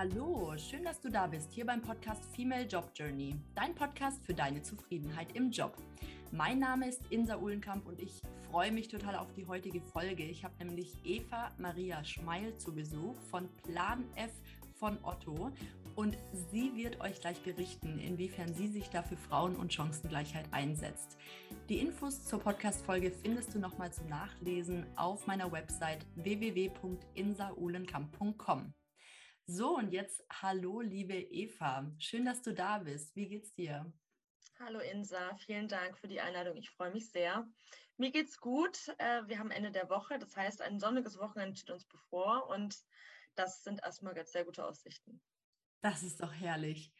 Hallo, schön, dass du da bist, hier beim Podcast Female Job Journey, dein Podcast für deine Zufriedenheit im Job. Mein Name ist Insa Uhlenkamp und ich freue mich total auf die heutige Folge. Ich habe nämlich Eva Maria Schmeil zu Besuch von Plan F von Otto und sie wird euch gleich berichten, inwiefern sie sich da für Frauen- und Chancengleichheit einsetzt. Die Infos zur Podcast-Folge findest du nochmal zum Nachlesen auf meiner Website www.insaulenkamp.com. So, und jetzt hallo, liebe Eva. Schön, dass du da bist. Wie geht's dir? Hallo Insa, vielen Dank für die Einladung. Ich freue mich sehr. Mir geht's gut. Äh, wir haben Ende der Woche, das heißt, ein sonniges Wochenende steht uns bevor und das sind erstmal ganz sehr gute Aussichten. Das ist doch herrlich.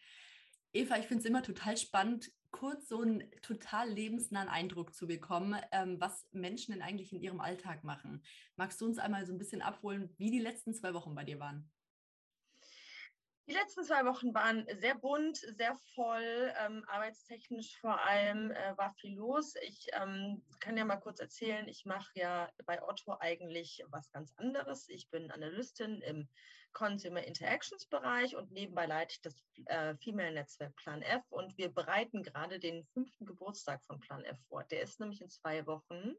Eva, ich finde es immer total spannend, kurz so einen total lebensnahen Eindruck zu bekommen, ähm, was Menschen denn eigentlich in ihrem Alltag machen. Magst du uns einmal so ein bisschen abholen, wie die letzten zwei Wochen bei dir waren? Die letzten zwei Wochen waren sehr bunt, sehr voll, ähm, arbeitstechnisch vor allem äh, war viel los. Ich ähm, kann ja mal kurz erzählen, ich mache ja bei Otto eigentlich was ganz anderes. Ich bin Analystin im Consumer Interactions Bereich und nebenbei leite ich das äh, Female Netzwerk Plan F und wir bereiten gerade den fünften Geburtstag von Plan F vor. Der ist nämlich in zwei Wochen.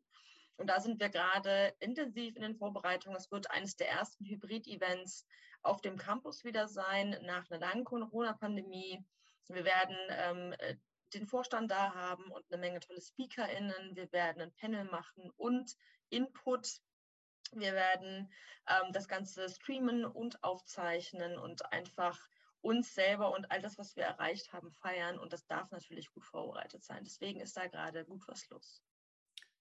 Und da sind wir gerade intensiv in den Vorbereitungen. Es wird eines der ersten Hybrid-Events auf dem Campus wieder sein nach einer langen Corona-Pandemie. Wir werden ähm, äh, den Vorstand da haben und eine Menge tolle SpeakerInnen. Wir werden ein Panel machen und Input. Wir werden ähm, das Ganze streamen und aufzeichnen und einfach uns selber und all das, was wir erreicht haben, feiern. Und das darf natürlich gut vorbereitet sein. Deswegen ist da gerade gut was los.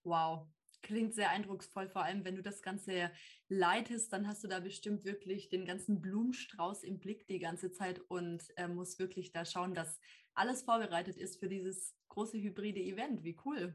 Wow, klingt sehr eindrucksvoll, vor allem wenn du das Ganze leitest, dann hast du da bestimmt wirklich den ganzen Blumenstrauß im Blick die ganze Zeit und äh, musst wirklich da schauen, dass alles vorbereitet ist für dieses große hybride Event. Wie cool.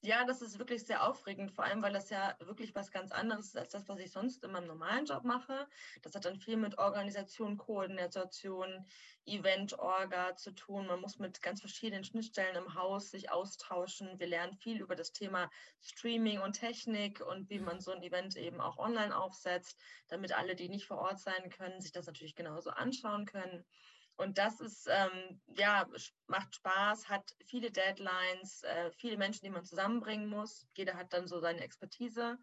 Ja, das ist wirklich sehr aufregend, vor allem weil das ja wirklich was ganz anderes ist als das, was ich sonst in meinem normalen Job mache. Das hat dann viel mit Organisation, Koordination, Event-Orga zu tun. Man muss mit ganz verschiedenen Schnittstellen im Haus sich austauschen. Wir lernen viel über das Thema Streaming und Technik und wie man so ein Event eben auch online aufsetzt, damit alle, die nicht vor Ort sein können, sich das natürlich genauso anschauen können. Und das ist, ähm, ja, macht Spaß, hat viele Deadlines, äh, viele Menschen, die man zusammenbringen muss. Jeder hat dann so seine Expertise.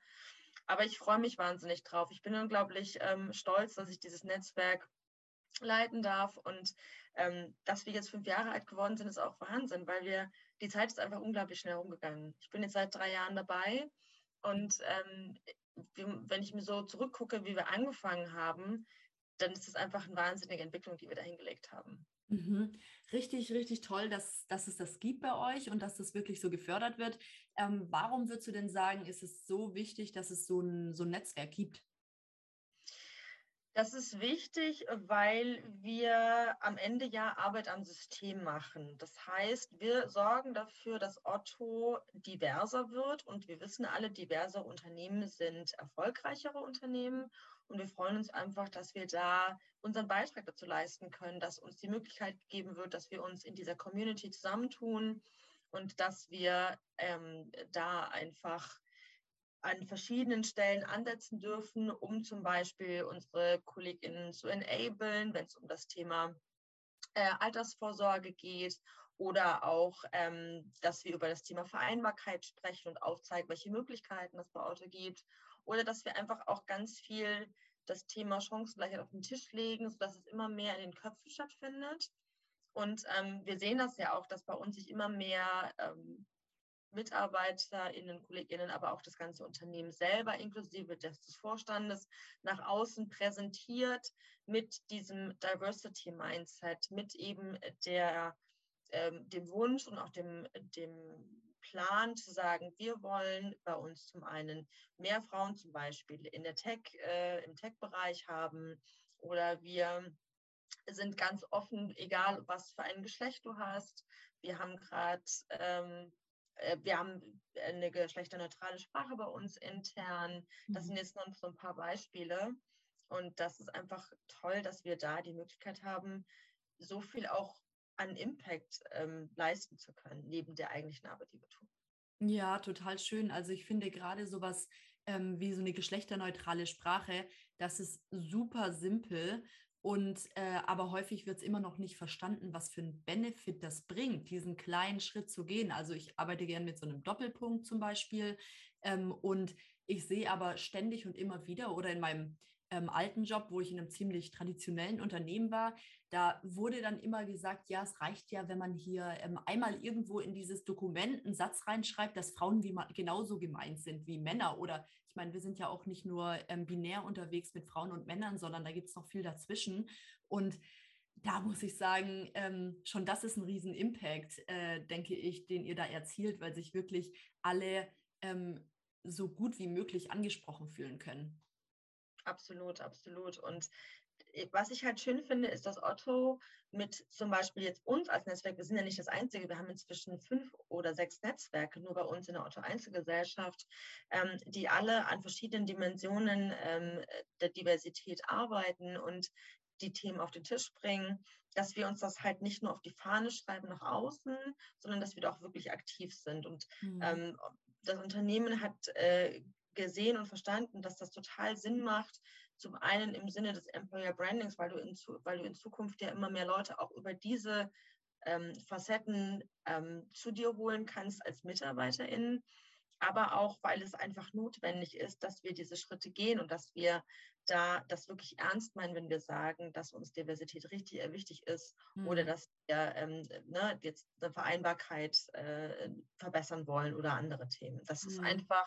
Aber ich freue mich wahnsinnig drauf. Ich bin unglaublich ähm, stolz, dass ich dieses Netzwerk leiten darf. Und ähm, dass wir jetzt fünf Jahre alt geworden sind, ist auch Wahnsinn, weil wir, die Zeit ist einfach unglaublich schnell rumgegangen. Ich bin jetzt seit drei Jahren dabei. Und ähm, wenn ich mir so zurückgucke, wie wir angefangen haben, dann ist es einfach eine wahnsinnige Entwicklung, die wir da hingelegt haben. Mhm. Richtig, richtig toll, dass, dass es das gibt bei euch und dass das wirklich so gefördert wird. Ähm, warum würdest du denn sagen, ist es so wichtig, dass es so ein, so ein Netzwerk gibt? Das ist wichtig, weil wir am Ende ja Arbeit am System machen. Das heißt, wir sorgen dafür, dass Otto diverser wird und wir wissen alle, diverse Unternehmen sind erfolgreichere Unternehmen und wir freuen uns einfach, dass wir da unseren Beitrag dazu leisten können, dass uns die Möglichkeit gegeben wird, dass wir uns in dieser Community zusammentun und dass wir ähm, da einfach an verschiedenen Stellen ansetzen dürfen, um zum Beispiel unsere KollegInnen zu enablen, wenn es um das Thema äh, Altersvorsorge geht oder auch, ähm, dass wir über das Thema Vereinbarkeit sprechen und aufzeigen, welche Möglichkeiten es bei Auto gibt oder dass wir einfach auch ganz viel das Thema Chancengleichheit auf den Tisch legen, sodass es immer mehr in den Köpfen stattfindet. Und ähm, wir sehen das ja auch, dass bei uns sich immer mehr ähm, MitarbeiterInnen, KollegInnen, aber auch das ganze Unternehmen selber inklusive des, des Vorstandes nach außen präsentiert mit diesem Diversity Mindset, mit eben der, ähm, dem Wunsch und auch dem, dem Plan zu sagen, wir wollen bei uns zum einen mehr Frauen zum Beispiel in der Tech, äh, im Tech-Bereich haben oder wir sind ganz offen, egal was für ein Geschlecht du hast. Wir haben gerade, ähm, äh, wir haben eine geschlechterneutrale Sprache bei uns intern. Das mhm. sind jetzt noch so ein paar Beispiele. Und das ist einfach toll, dass wir da die Möglichkeit haben, so viel auch an Impact ähm, leisten zu können, neben der eigentlichen Arbeit, die wir tun. Ja, total schön. Also ich finde gerade sowas ähm, wie so eine geschlechterneutrale Sprache, das ist super simpel Und äh, aber häufig wird es immer noch nicht verstanden, was für einen Benefit das bringt, diesen kleinen Schritt zu gehen. Also ich arbeite gerne mit so einem Doppelpunkt zum Beispiel. Ähm, und ich sehe aber ständig und immer wieder oder in meinem ähm, alten Job, wo ich in einem ziemlich traditionellen Unternehmen war, da wurde dann immer gesagt, ja, es reicht ja, wenn man hier ähm, einmal irgendwo in dieses Dokument einen Satz reinschreibt, dass Frauen wie genauso gemeint sind wie Männer. Oder ich meine, wir sind ja auch nicht nur ähm, binär unterwegs mit Frauen und Männern, sondern da gibt es noch viel dazwischen. Und da muss ich sagen, ähm, schon das ist ein Riesen-Impact, äh, denke ich, den ihr da erzielt, weil sich wirklich alle ähm, so gut wie möglich angesprochen fühlen können. Absolut, absolut. Und äh, was ich halt schön finde, ist, dass Otto mit zum Beispiel jetzt uns als Netzwerk, wir sind ja nicht das Einzige, wir haben inzwischen fünf oder sechs Netzwerke nur bei uns in der Otto Einzelgesellschaft, ähm, die alle an verschiedenen Dimensionen ähm, der Diversität arbeiten und die Themen auf den Tisch bringen, dass wir uns das halt nicht nur auf die Fahne schreiben nach außen, sondern dass wir da auch wirklich aktiv sind. Und mhm. ähm, das Unternehmen hat äh, gesehen und verstanden, dass das total Sinn macht. Zum einen im Sinne des Employer Brandings, weil du in, weil du in Zukunft ja immer mehr Leute auch über diese ähm, Facetten ähm, zu dir holen kannst als MitarbeiterInnen, aber auch, weil es einfach notwendig ist, dass wir diese Schritte gehen und dass wir da das wirklich ernst meinen, wenn wir sagen, dass uns Diversität richtig äh, wichtig ist mhm. oder dass wir ähm, ne, jetzt eine Vereinbarkeit äh, verbessern wollen oder andere Themen. Das mhm. ist einfach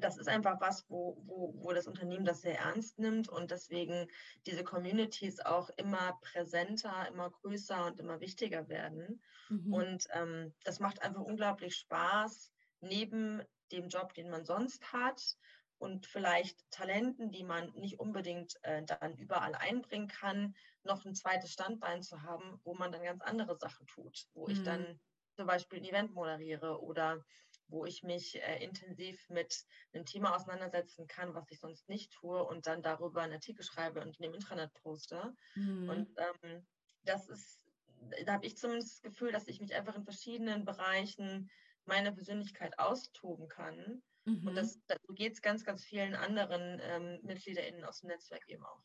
das ist einfach was, wo, wo, wo das Unternehmen das sehr ernst nimmt und deswegen diese Communities auch immer präsenter, immer größer und immer wichtiger werden. Mhm. Und ähm, das macht einfach unglaublich Spaß, neben dem Job, den man sonst hat und vielleicht Talenten, die man nicht unbedingt äh, dann überall einbringen kann, noch ein zweites Standbein zu haben, wo man dann ganz andere Sachen tut, wo mhm. ich dann zum Beispiel ein Event moderiere oder wo ich mich äh, intensiv mit einem Thema auseinandersetzen kann, was ich sonst nicht tue und dann darüber einen Artikel schreibe und in dem Intranet poste. Mhm. Und ähm, das ist, da habe ich zumindest das Gefühl, dass ich mich einfach in verschiedenen Bereichen meiner Persönlichkeit austoben kann. Mhm. Und das, so geht es ganz, ganz vielen anderen ähm, MitgliederInnen aus dem Netzwerk eben auch.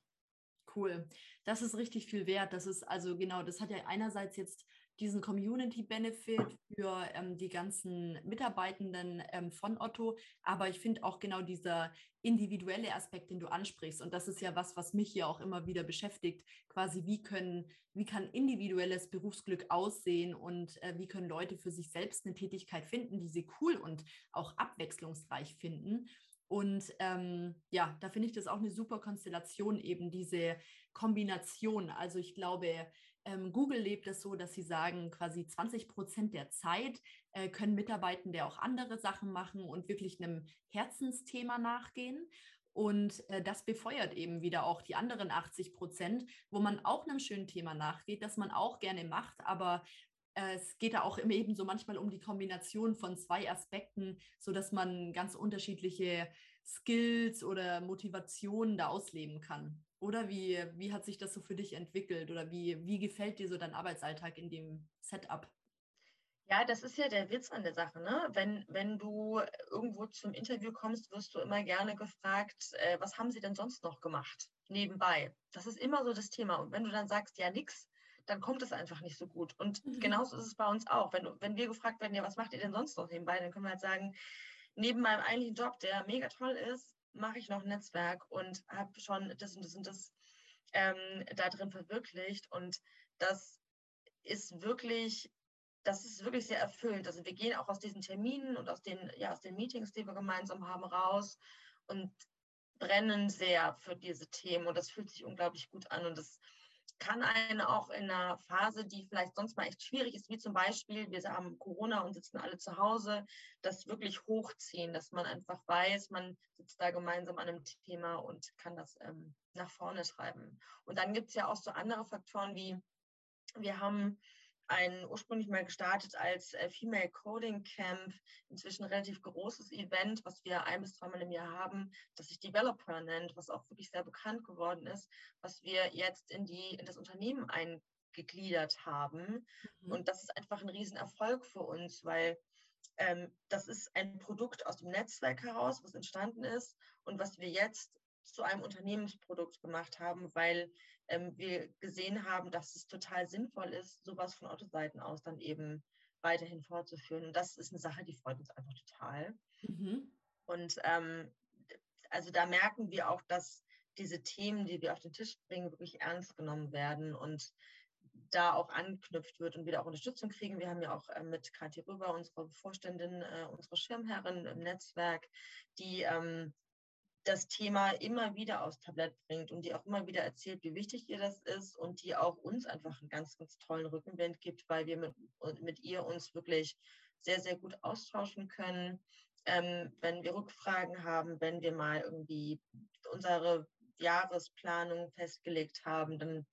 Cool. Das ist richtig viel wert. Das ist also genau, das hat ja einerseits jetzt diesen Community-Benefit für ähm, die ganzen Mitarbeitenden ähm, von Otto. Aber ich finde auch genau dieser individuelle Aspekt, den du ansprichst. Und das ist ja was, was mich hier auch immer wieder beschäftigt. Quasi, wie können, wie kann individuelles Berufsglück aussehen und äh, wie können Leute für sich selbst eine Tätigkeit finden, die sie cool und auch abwechslungsreich finden. Und ähm, ja, da finde ich das auch eine super Konstellation, eben diese Kombination. Also ich glaube, ähm, Google lebt es so, dass sie sagen, quasi 20 Prozent der Zeit äh, können Mitarbeitende auch andere Sachen machen und wirklich einem Herzensthema nachgehen. Und äh, das befeuert eben wieder auch die anderen 80 Prozent, wo man auch einem schönen Thema nachgeht, das man auch gerne macht, aber äh, es geht da auch eben so manchmal um die Kombination von zwei Aspekten, sodass man ganz unterschiedliche Skills oder Motivationen da ausleben kann. Oder wie, wie hat sich das so für dich entwickelt oder wie, wie gefällt dir so dein Arbeitsalltag in dem Setup? Ja, das ist ja der Witz an der Sache. Ne? Wenn, wenn du irgendwo zum Interview kommst, wirst du immer gerne gefragt, äh, was haben sie denn sonst noch gemacht nebenbei? Das ist immer so das Thema. Und wenn du dann sagst, ja, nix, dann kommt es einfach nicht so gut. Und mhm. genauso ist es bei uns auch. Wenn, wenn wir gefragt werden, ja, was macht ihr denn sonst noch nebenbei, dann können wir halt sagen, neben meinem eigentlichen Job, der mega toll ist, mache ich noch Netzwerk und habe schon das und das und das ähm, da drin verwirklicht. Und das ist wirklich, das ist wirklich sehr erfüllend. Also wir gehen auch aus diesen Terminen und aus den, ja, aus den Meetings, die wir gemeinsam haben, raus und brennen sehr für diese Themen. Und das fühlt sich unglaublich gut an. Und das kann einen auch in einer Phase, die vielleicht sonst mal echt schwierig ist, wie zum Beispiel, wir haben Corona und sitzen alle zu Hause, das wirklich hochziehen, dass man einfach weiß, man sitzt da gemeinsam an einem Thema und kann das ähm, nach vorne treiben. Und dann gibt es ja auch so andere Faktoren wie, wir haben ein ursprünglich mal gestartet als äh, Female Coding Camp, inzwischen relativ großes Event, was wir ein bis zweimal im Jahr haben, das sich Developer nennt, was auch wirklich sehr bekannt geworden ist, was wir jetzt in, die, in das Unternehmen eingegliedert haben. Mhm. Und das ist einfach ein Riesenerfolg für uns, weil ähm, das ist ein Produkt aus dem Netzwerk heraus, was entstanden ist und was wir jetzt zu einem Unternehmensprodukt gemacht haben, weil ähm, wir gesehen haben, dass es total sinnvoll ist, sowas von Otto-Seiten aus dann eben weiterhin fortzuführen. Und das ist eine Sache, die freut uns einfach total. Mhm. Und ähm, also da merken wir auch, dass diese Themen, die wir auf den Tisch bringen, wirklich ernst genommen werden und da auch anknüpft wird und wieder auch Unterstützung kriegen. Wir haben ja auch äh, mit Kathi Röber, unsere Vorständin, äh, unsere Schirmherrin im Netzwerk, die ähm, das Thema immer wieder aufs Tablett bringt und die auch immer wieder erzählt, wie wichtig ihr das ist und die auch uns einfach einen ganz, ganz tollen Rückenwind gibt, weil wir mit, mit ihr uns wirklich sehr, sehr gut austauschen können. Ähm, wenn wir Rückfragen haben, wenn wir mal irgendwie unsere Jahresplanung festgelegt haben, dann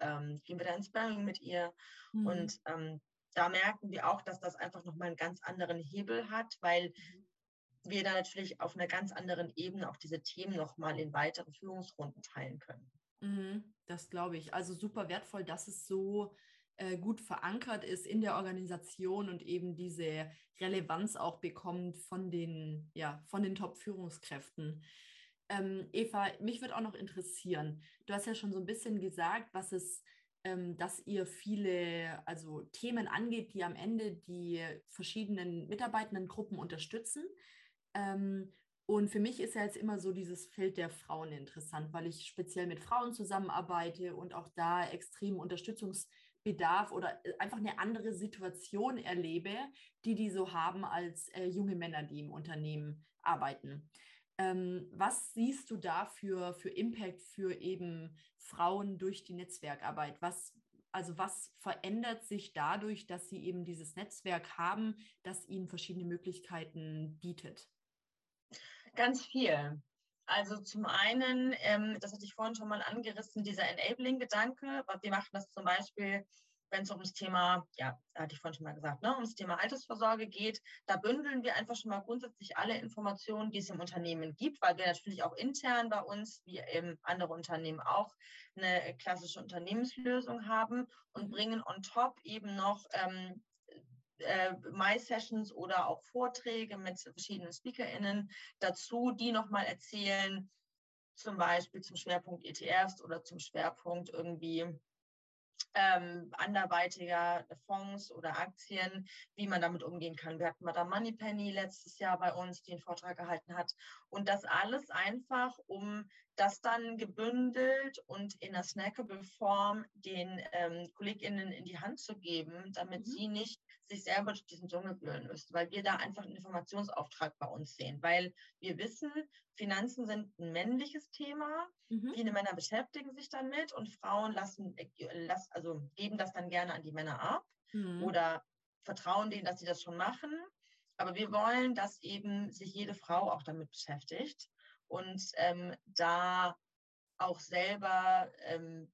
ähm, gehen wir da ins Sparring mit ihr. Mhm. Und ähm, da merken wir auch, dass das einfach nochmal einen ganz anderen Hebel hat, weil mhm. Wir da natürlich auf einer ganz anderen Ebene auch diese Themen nochmal in weitere Führungsrunden teilen können. Mhm, das glaube ich. Also super wertvoll, dass es so äh, gut verankert ist in der Organisation und eben diese Relevanz auch bekommt von den, ja, von den Top-Führungskräften. Ähm, Eva, mich würde auch noch interessieren, du hast ja schon so ein bisschen gesagt, was es, ähm, dass ihr viele also Themen angeht, die am Ende die verschiedenen mitarbeitenden Gruppen unterstützen. Ähm, und für mich ist ja jetzt immer so dieses Feld der Frauen interessant, weil ich speziell mit Frauen zusammenarbeite und auch da extrem Unterstützungsbedarf oder äh, einfach eine andere Situation erlebe, die die so haben als äh, junge Männer, die im Unternehmen arbeiten. Ähm, was siehst du da für, für Impact für eben Frauen durch die Netzwerkarbeit? Was, also was verändert sich dadurch, dass sie eben dieses Netzwerk haben, das ihnen verschiedene Möglichkeiten bietet? Ganz viel. Also zum einen, ähm, das hatte ich vorhin schon mal angerissen, dieser Enabling-Gedanke. Wir machen das zum Beispiel wenn es um das Thema, ja, hatte ich vorhin schon mal gesagt, ne, um Thema Altersvorsorge geht, da bündeln wir einfach schon mal grundsätzlich alle Informationen, die es im Unternehmen gibt, weil wir natürlich auch intern bei uns, wie eben andere Unternehmen auch, eine klassische Unternehmenslösung haben und bringen on top eben noch ähm, äh, My-Sessions oder auch Vorträge mit verschiedenen SpeakerInnen dazu, die nochmal erzählen, zum Beispiel zum Schwerpunkt ETFs oder zum Schwerpunkt irgendwie ähm, anderweitiger Fonds oder Aktien, wie man damit umgehen kann. Wir hatten Madame Moneypenny letztes Jahr bei uns, die einen Vortrag gehalten hat. Und das alles einfach, um das dann gebündelt und in einer snackable Form den ähm, KollegInnen in die Hand zu geben, damit mhm. sie nicht sich selber durch diesen Dschungel wühlen müssen, weil wir da einfach einen Informationsauftrag bei uns sehen, weil wir wissen, Finanzen sind ein männliches Thema, mhm. viele Männer beschäftigen sich damit und Frauen lassen, also geben das dann gerne an die Männer ab mhm. oder vertrauen denen, dass sie das schon machen. Aber wir wollen, dass eben sich jede Frau auch damit beschäftigt und ähm, da auch selber ähm,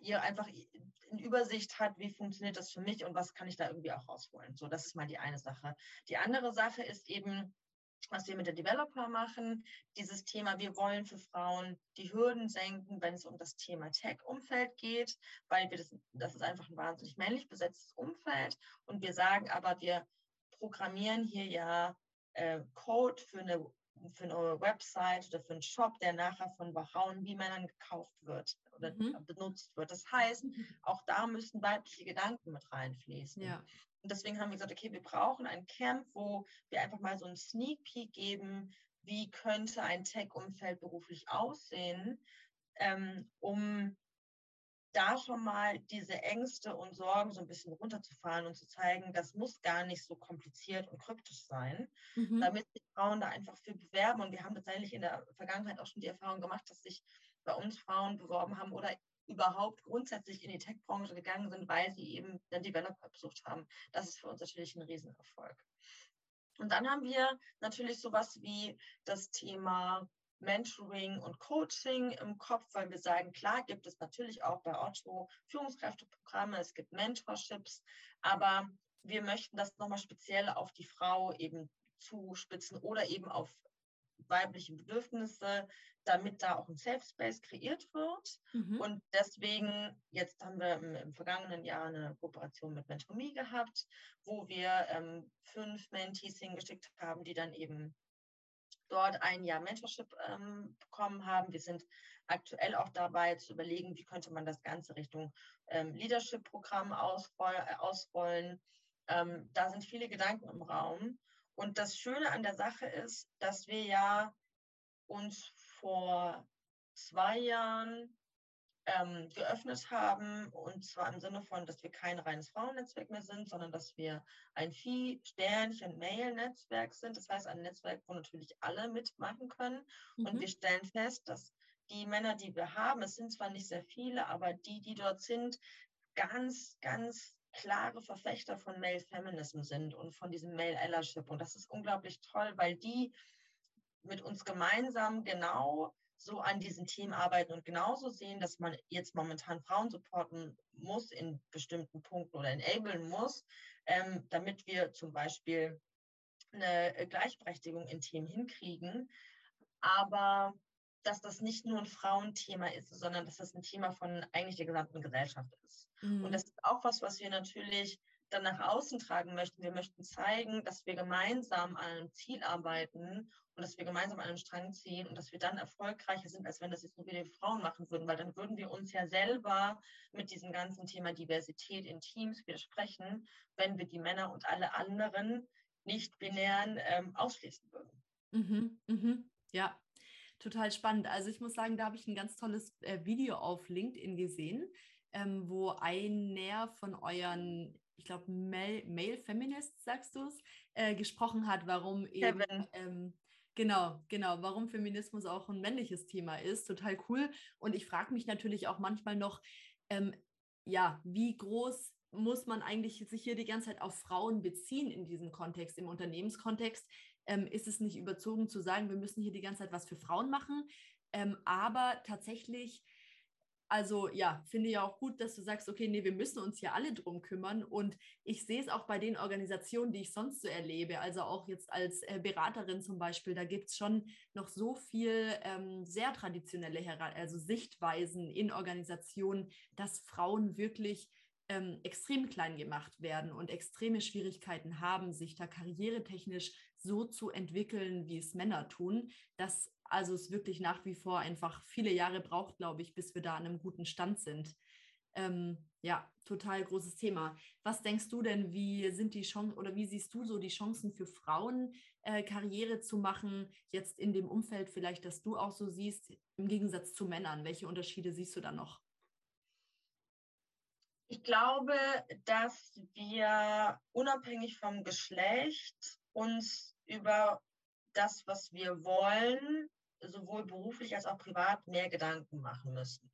ihr einfach eine Übersicht hat, wie funktioniert das für mich und was kann ich da irgendwie auch rausholen. So, das ist mal die eine Sache. Die andere Sache ist eben, was wir mit der Developer machen, dieses Thema, wir wollen für Frauen die Hürden senken, wenn es um das Thema Tech-Umfeld geht, weil wir das, das ist einfach ein wahnsinnig männlich besetztes Umfeld und wir sagen aber, wir programmieren hier ja äh, Code für eine für eine Website oder für einen Shop, der nachher von Frauen wie Männern gekauft wird oder mhm. benutzt wird. Das heißt, mhm. auch da müssen weibliche Gedanken mit reinfließen. Ja. Und deswegen haben wir gesagt, okay, wir brauchen ein Camp, wo wir einfach mal so einen Sneak Peek geben, wie könnte ein Tech-Umfeld beruflich aussehen, ähm, um da schon mal diese Ängste und Sorgen so ein bisschen runterzufahren und zu zeigen, das muss gar nicht so kompliziert und kryptisch sein, mhm. damit die Frauen da einfach für bewerben. Und wir haben tatsächlich in der Vergangenheit auch schon die Erfahrung gemacht, dass sich bei uns Frauen beworben haben oder überhaupt grundsätzlich in die Tech-Branche gegangen sind, weil sie eben den Developer besucht haben. Das ist für uns natürlich ein Riesenerfolg. Und dann haben wir natürlich sowas wie das Thema Mentoring und Coaching im Kopf, weil wir sagen, klar gibt es natürlich auch bei Otto Führungskräfteprogramme, es gibt Mentorships, aber wir möchten das nochmal speziell auf die Frau eben zuspitzen oder eben auf weibliche Bedürfnisse, damit da auch ein Safe Space kreiert wird. Mhm. Und deswegen, jetzt haben wir im, im, vergangenen Jahr eine Kooperation mit MentorMe gehabt, wo wir ähm, fünf Mentees hingeschickt haben, die dann eben dort ein Jahr Mentorship ähm, bekommen haben. Wir sind aktuell auch dabei zu überlegen, wie könnte man das Ganze Richtung ähm, Leadership-Programm ausroll ausrollen. Ähm, da sind viele Gedanken im Raum. Und das Schöne an der Sache ist, dass wir ja uns vor zwei Jahren ähm, geöffnet haben. Und zwar im Sinne von, dass wir kein reines Frauennetzwerk mehr sind, sondern dass wir ein Vieh-, Sternchen-, Mail-Netzwerk sind. Das heißt, ein Netzwerk, wo natürlich alle mitmachen können. Mhm. Und wir stellen fest, dass die Männer, die wir haben, es sind zwar nicht sehr viele, aber die, die dort sind, ganz, ganz klare Verfechter von Male Feminism sind und von diesem Male Allyship. Und das ist unglaublich toll, weil die mit uns gemeinsam genau so an diesen Themen arbeiten und genauso sehen, dass man jetzt momentan Frauen supporten muss in bestimmten Punkten oder enablen muss, ähm, damit wir zum Beispiel eine Gleichberechtigung in Themen hinkriegen. Aber dass das nicht nur ein Frauenthema ist, sondern dass das ein Thema von eigentlich der gesamten Gesellschaft ist. Mhm. Und das ist auch was, was wir natürlich dann nach außen tragen möchten. Wir möchten zeigen, dass wir gemeinsam an einem Ziel arbeiten und dass wir gemeinsam an einem Strang ziehen und dass wir dann erfolgreicher sind, als wenn das jetzt nur wir die Frauen machen würden, weil dann würden wir uns ja selber mit diesem ganzen Thema Diversität in Teams widersprechen, wenn wir die Männer und alle anderen nicht binären ähm, ausschließen würden. Mhm, mhm. Ja, total spannend. Also ich muss sagen, da habe ich ein ganz tolles äh, Video auf LinkedIn gesehen, ähm, wo einer von euren, ich glaube, Male, Male Feminists, sagst du es, äh, gesprochen hat, warum eben, ähm, genau, genau, warum Feminismus auch ein männliches Thema ist. Total cool. Und ich frage mich natürlich auch manchmal noch, ähm, ja, wie groß muss man eigentlich sich hier die ganze Zeit auf Frauen beziehen in diesem Kontext, im Unternehmenskontext? ähm, ist es nicht überzogen zu sagen, wir müssen hier die ganze Zeit was für Frauen machen. Ähm, aber tatsächlich, also ja, finde ich auch gut, dass du sagst, okay, nee, wir müssen uns hier alle drum kümmern. Und ich sehe es auch bei den Organisationen, die ich sonst so erlebe, also auch jetzt als äh, Beraterin zum Beispiel, da gibt es schon noch so viel ähm, sehr traditionelle also Sichtweisen in Organisationen, dass Frauen wirklich ähm, extrem klein gemacht werden und extreme Schwierigkeiten haben, sich da karrieretechnisch so zu entwickeln, wie es Männer tun, dass also es wirklich nach wie vor einfach viele Jahre braucht, glaube ich, bis wir da an einem guten Stand sind. Ähm, ja, total großes Thema. Was denkst du denn, wie sind die Chancen oder wie siehst du so die Chancen für Frauen, äh, Karriere zu machen, jetzt in dem Umfeld vielleicht, das du auch so siehst, im Gegensatz zu Männern? Welche Unterschiede siehst du da noch? Ich glaube, dass wir unabhängig vom Geschlecht uns über das, was wir wollen, sowohl beruflich als auch privat mehr Gedanken machen müssen.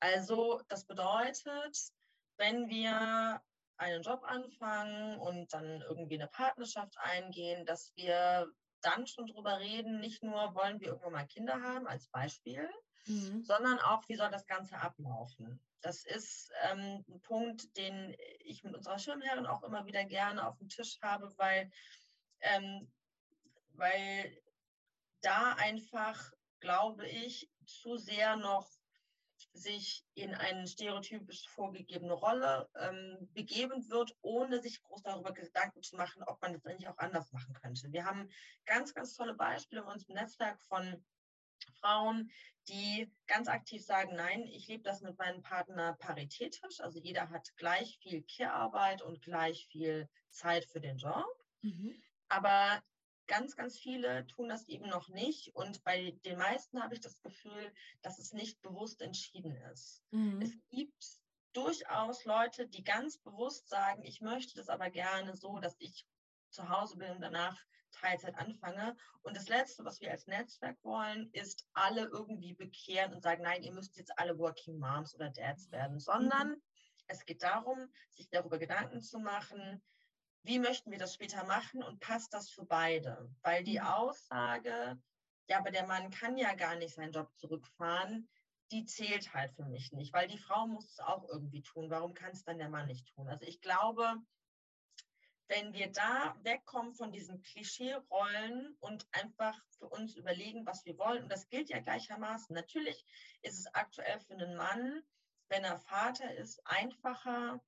Also das bedeutet, wenn wir einen Job anfangen und dann irgendwie eine Partnerschaft eingehen, dass wir dann schon drüber reden, nicht nur wollen wir irgendwann mal Kinder haben als Beispiel, mhm. sondern auch, wie soll das Ganze ablaufen. Das ist ähm, ein Punkt, den ich mit unserer Schirmherrin auch immer wieder gerne auf dem Tisch habe, weil, ähm, weil da einfach, glaube ich, zu sehr noch sich in eine stereotypisch vorgegebene Rolle ähm, begeben wird, ohne sich groß darüber Gedanken zu machen, ob man das eigentlich auch anders machen könnte. Wir haben ganz, ganz tolle Beispiele in unserem Netzwerk von Frauen, die ganz aktiv sagen, nein, ich lebe das mit meinem Partner paritätisch. Also jeder hat gleich viel Care-Arbeit und gleich viel Zeit für den Job. Mhm. Aber ganz, ganz viele tun das eben noch nicht. Und bei den meisten habe ich das Gefühl, dass es nicht bewusst entschieden ist. Mhm. Es gibt durchaus Leute, die ganz bewusst sagen, ich möchte das aber gerne so, dass ich zu Hause bin und danach Teilzeit anfange. Und das Letzte, was wir als Netzwerk wollen, ist alle irgendwie bekehren und sagen, nein, ihr müsst jetzt alle Working Moms oder Dads werden, sondern mhm. es geht darum, sich darüber Gedanken zu machen, wie möchten wir das später machen und passt das für beide? Weil die mhm. Aussage, ja, aber der Mann kann ja gar nicht seinen Job zurückfahren, die zählt halt für mich nicht, weil die Frau muss es auch irgendwie tun. Warum kann es dann der Mann nicht tun? Also ich glaube, wenn wir da wegkommen von diesen Klischee-Rollen und einfach für uns überlegen, was wir wollen, und das gilt ja gleichermaßen. Natürlich ist es aktuell für einen Mann, wenn er Vater ist, einfacher,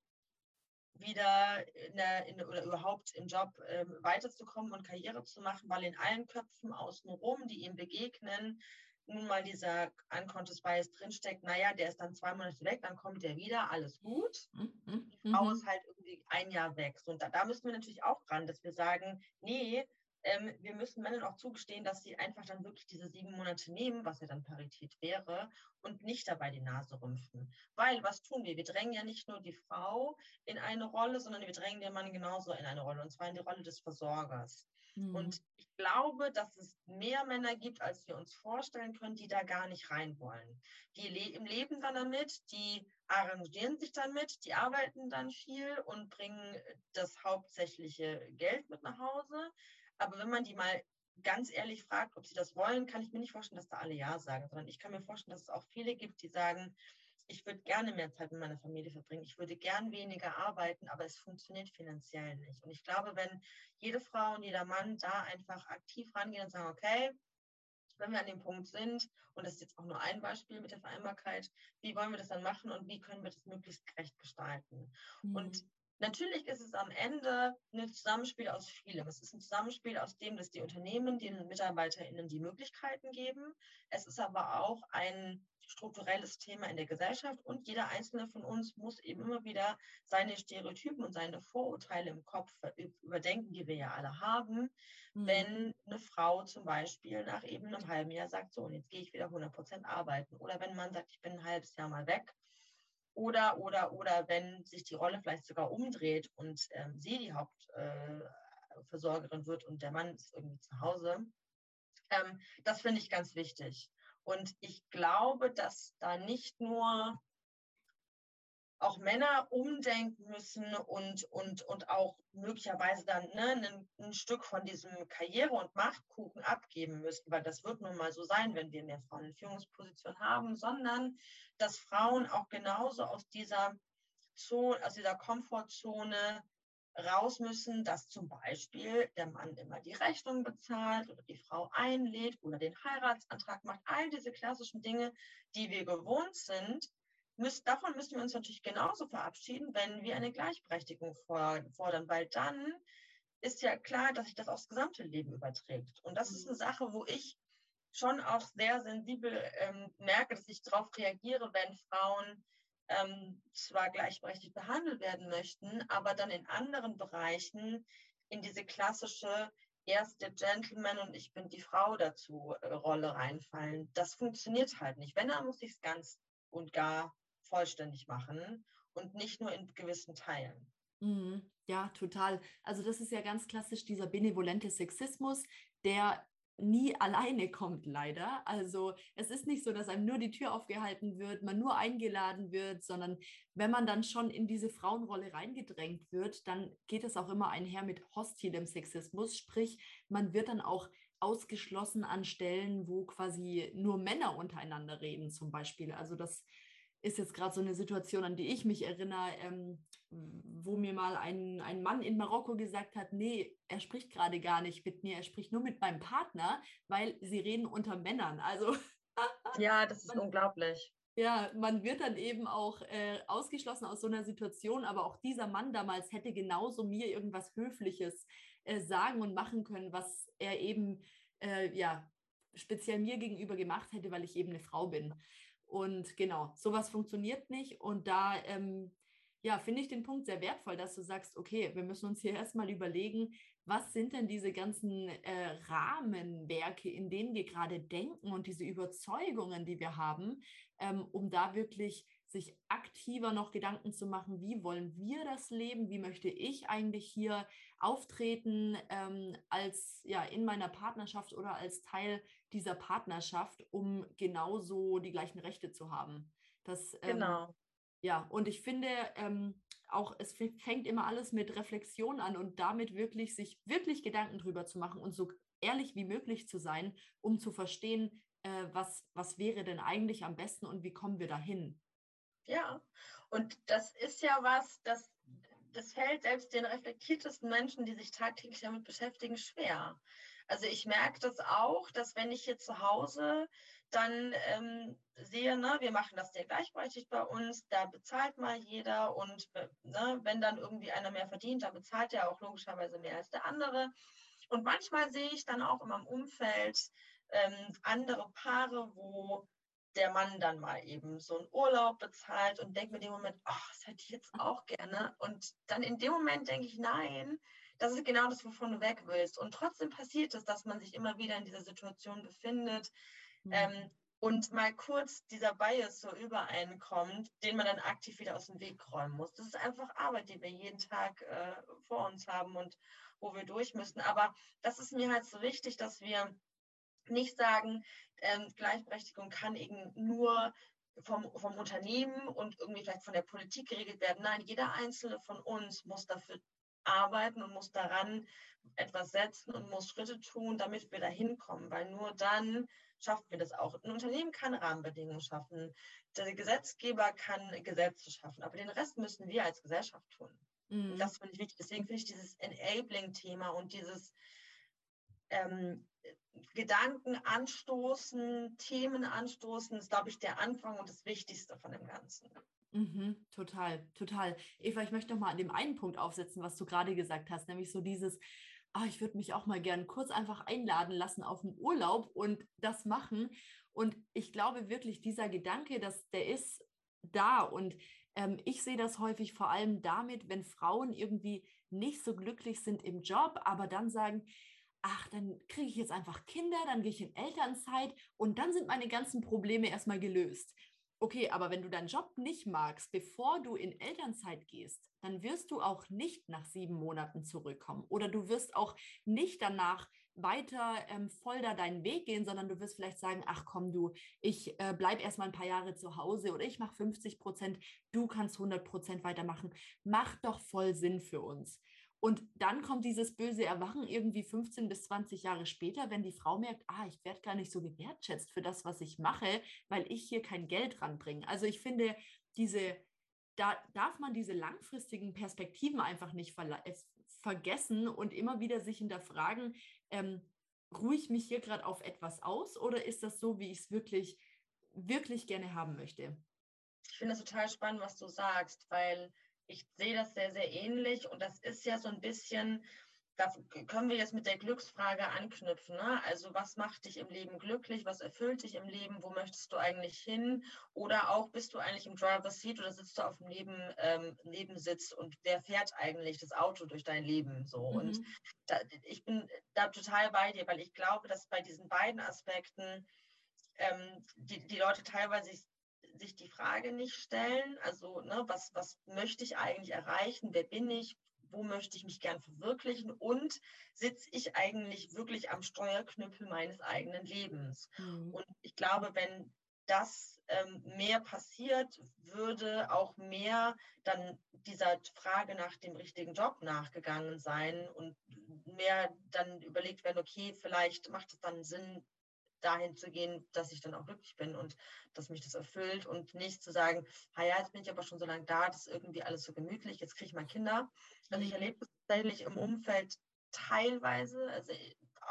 wieder in der, in, oder überhaupt im Job ähm, weiterzukommen und Karriere zu machen, weil in allen Köpfen außenrum, die ihm begegnen, nun mal dieser Unconscious Bias drinsteckt, naja, der ist dann zwei Monate weg, dann kommt der wieder, alles gut. Mhm. Die Frau mhm. ist halt irgendwie ein Jahr weg. Und da, da müssen wir natürlich auch ran, dass wir sagen, nee, ähm, wir müssen Männern auch zugestehen, dass sie einfach dann wirklich diese sieben Monate nehmen, was ja dann Parität wäre, und nicht dabei die Nase rümpfen. Weil was tun wir? Wir drängen ja nicht nur die Frau in eine Rolle, sondern wir drängen den Mann genauso in eine Rolle, und zwar in die Rolle des Versorgers. Mhm. Und ich glaube, dass es mehr Männer gibt, als wir uns vorstellen können, die da gar nicht rein wollen. Die le im Leben dann damit, die arrangieren sich damit, die arbeiten dann viel und bringen das hauptsächliche Geld mit nach Hause. Aber wenn man die mal ganz ehrlich fragt, ob sie das wollen, kann ich mir nicht vorstellen, dass da alle Ja sagen, sondern ich kann mir vorstellen, dass es auch viele gibt, die sagen, ich würde gerne mehr Zeit mit meiner Familie verbringen, ich würde gern weniger arbeiten, aber es funktioniert finanziell nicht. Und ich glaube, wenn jede Frau und jeder Mann da einfach aktiv rangehen und sagen, okay, wenn wir an dem Punkt sind, und das ist jetzt auch nur ein Beispiel mit der Vereinbarkeit, wie wollen wir das dann machen und wie können wir das möglichst gerecht gestalten? Mhm. Und Natürlich ist es am Ende ein Zusammenspiel aus vielem. Es ist ein Zusammenspiel aus dem, dass die Unternehmen den MitarbeiterInnen die Möglichkeiten geben. Es ist aber auch ein strukturelles Thema in der Gesellschaft und jeder einzelne von uns muss eben immer wieder seine Stereotypen und seine Vorurteile im Kopf überdenken, die wir ja alle haben. Mhm. Wenn eine Frau zum Beispiel nach eben einem halben Jahr sagt, so, und jetzt gehe ich wieder 100 Prozent arbeiten. Oder wenn man sagt, ich bin ein halbes Jahr mal weg oder, oder, oder wenn sich die Rolle vielleicht sogar umdreht und ähm, sie die Hauptversorgerin äh, wird und der Mann ist irgendwie zu Hause. Ähm, das finde ich ganz wichtig. Und ich glaube, dass da nicht nur auch Männer umdenken müssen und, und, und auch möglicherweise dann ne, ein, ein, Stück von diesem Karriere- und Machtkuchen abgeben müssen, weil das wird nun mal so sein, wenn wir mehr Frauen in Führungspositionen haben, sondern dass Frauen auch genauso aus dieser Zone, aus dieser Komfortzone raus müssen, dass zum Beispiel der Mann immer die Rechnung bezahlt oder die Frau einlädt oder den Heiratsantrag macht. All diese klassischen Dinge, die wir gewohnt sind, müssen, davon müssen wir uns natürlich genauso verabschieden, wenn wir eine Gleichberechtigung fordern, weil dann ist ja klar, dass sich das aufs gesamte Leben überträgt. Und das ist eine Sache, wo ich schon auch sehr sensibel ähm, merke, dass ich darauf reagiere, wenn Frauen ähm, zwar gleichberechtigt behandelt werden möchten, aber dann in anderen Bereichen in diese klassische erst der Gentleman und ich bin die Frau dazu äh, Rolle reinfallen. Das funktioniert halt nicht. Wenn, dann muss ich es ganz und gar vollständig machen und nicht nur in gewissen Teilen. Mhm. Ja, total. Also das ist ja ganz klassisch dieser benevolente Sexismus, der nie alleine kommt, leider. Also es ist nicht so, dass einem nur die Tür aufgehalten wird, man nur eingeladen wird, sondern wenn man dann schon in diese Frauenrolle reingedrängt wird, dann geht es auch immer einher mit hostilem Sexismus, sprich man wird dann auch ausgeschlossen an Stellen, wo quasi nur Männer untereinander reden zum Beispiel. Also das ist jetzt gerade so eine Situation, an die ich mich erinnere, ähm, wo mir mal ein, ein Mann in Marokko gesagt hat, nee, er spricht gerade gar nicht mit mir, er spricht nur mit meinem Partner, weil sie reden unter Männern. Also ja, das ist man, unglaublich. Ja, man wird dann eben auch äh, ausgeschlossen aus so einer Situation, aber auch dieser Mann damals hätte genauso mir irgendwas Höfliches äh, sagen und machen können, was er eben äh, ja speziell mir gegenüber gemacht hätte, weil ich eben eine Frau bin. Und genau, sowas funktioniert nicht. Und da ähm, ja, finde ich den Punkt sehr wertvoll, dass du sagst, okay, wir müssen uns hier erstmal überlegen, was sind denn diese ganzen äh, Rahmenwerke, in denen wir gerade denken und diese Überzeugungen, die wir haben, ähm, um da wirklich sich aktiver noch Gedanken zu machen, wie wollen wir das leben, wie möchte ich eigentlich hier auftreten ähm, als ja in meiner Partnerschaft oder als Teil dieser Partnerschaft, um genauso die gleichen Rechte zu haben. Das, ähm, genau. Ja, und ich finde ähm, auch, es fängt immer alles mit Reflexion an und damit wirklich sich wirklich Gedanken drüber zu machen und so ehrlich wie möglich zu sein, um zu verstehen, äh, was, was wäre denn eigentlich am besten und wie kommen wir dahin. Ja, und das ist ja was, das, das fällt selbst den reflektiertesten Menschen, die sich tagtäglich damit beschäftigen, schwer. Also ich merke das auch, dass wenn ich hier zu Hause dann ähm, sehe, ne, wir machen das sehr gleichberechtigt bei uns, da bezahlt mal jeder und äh, ne, wenn dann irgendwie einer mehr verdient, dann bezahlt er auch logischerweise mehr als der andere. Und manchmal sehe ich dann auch in meinem Umfeld ähm, andere Paare, wo der Mann dann mal eben so einen Urlaub bezahlt und denkt mir in dem Moment, ach, das hätte ich jetzt auch gerne. Und dann in dem Moment denke ich, nein, das ist genau das, wovon du weg willst. Und trotzdem passiert es, dass man sich immer wieder in dieser Situation befindet mhm. ähm, und mal kurz dieser Bias so übereinkommt, den man dann aktiv wieder aus dem Weg räumen muss. Das ist einfach Arbeit, die wir jeden Tag äh, vor uns haben und wo wir durch müssen. Aber das ist mir halt so wichtig, dass wir nicht sagen, ähm, Gleichberechtigung kann eben nur vom, vom Unternehmen und irgendwie vielleicht von der Politik geregelt werden. Nein, jeder einzelne von uns muss dafür arbeiten und muss daran etwas setzen und muss Schritte tun, damit wir da hinkommen, weil nur dann schaffen wir das auch. Ein Unternehmen kann Rahmenbedingungen schaffen, der Gesetzgeber kann Gesetze schaffen, aber den Rest müssen wir als Gesellschaft tun. Mhm. Das finde ich wichtig. Deswegen finde ich dieses Enabling-Thema und dieses ähm, Gedanken anstoßen, Themen anstoßen, ist, glaube ich, der Anfang und das Wichtigste von dem Ganzen. Mhm, total, total. Eva, ich möchte noch mal an dem einen Punkt aufsetzen, was du gerade gesagt hast, nämlich so dieses, ah, ich würde mich auch mal gern kurz einfach einladen lassen auf den Urlaub und das machen. Und ich glaube wirklich, dieser Gedanke, dass der ist da und ähm, ich sehe das häufig vor allem damit, wenn Frauen irgendwie nicht so glücklich sind im Job, aber dann sagen, ach, dann kriege ich jetzt einfach Kinder, dann gehe ich in Elternzeit und dann sind meine ganzen Probleme erstmal gelöst. Okay, aber wenn du deinen Job nicht magst, bevor du in Elternzeit gehst, dann wirst du auch nicht nach sieben Monaten zurückkommen oder du wirst auch nicht danach weiter ähm, voll da deinen Weg gehen, sondern du wirst vielleicht sagen, ach komm du, ich äh, bleibe erstmal ein paar Jahre zu Hause oder ich mache 50 Prozent, du kannst 100 Prozent weitermachen. Macht doch voll Sinn für uns. Und dann kommt dieses böse Erwachen irgendwie 15 bis 20 Jahre später, wenn die Frau merkt, ah, ich werde gar nicht so gewertschätzt für das, was ich mache, weil ich hier kein Geld ranbringe. Also ich finde, diese, da darf man diese langfristigen Perspektiven einfach nicht äh, vergessen und immer wieder sich hinterfragen, ähm, ruhe ich mich hier gerade auf etwas aus oder ist das so, wie ich es wirklich, wirklich gerne haben möchte? Ich finde es total spannend, was du sagst, weil ich sehe das sehr, sehr ähnlich und das ist ja so ein bisschen, da können wir jetzt mit der Glücksfrage anknüpfen. Ne? Also was macht dich im Leben glücklich? Was erfüllt dich im Leben? Wo möchtest du eigentlich hin? Oder auch bist du eigentlich im Driver's Seat oder sitzt du auf dem Neben, ähm, Nebensitz und wer fährt eigentlich das Auto durch dein Leben? So mhm. und da, ich bin da total bei dir, weil ich glaube, dass bei diesen beiden Aspekten ähm, die, die Leute teilweise sich die Frage nicht stellen, also ne, was, was möchte ich eigentlich erreichen, wer bin ich, wo möchte ich mich gern verwirklichen und sitze ich eigentlich wirklich am Steuerknüppel meines eigenen Lebens. Mhm. Und ich glaube, wenn das ähm, mehr passiert, würde auch mehr dann dieser Frage nach dem richtigen Job nachgegangen sein und mehr dann überlegt werden, okay, vielleicht macht es dann Sinn, dahin zu gehen, dass ich dann auch glücklich bin und dass mich das erfüllt und nicht zu sagen, ja, jetzt bin ich aber schon so lange da, das ist irgendwie alles so gemütlich, jetzt kriege ich mal Kinder. Also ich mhm. erlebe das tatsächlich im Umfeld teilweise, also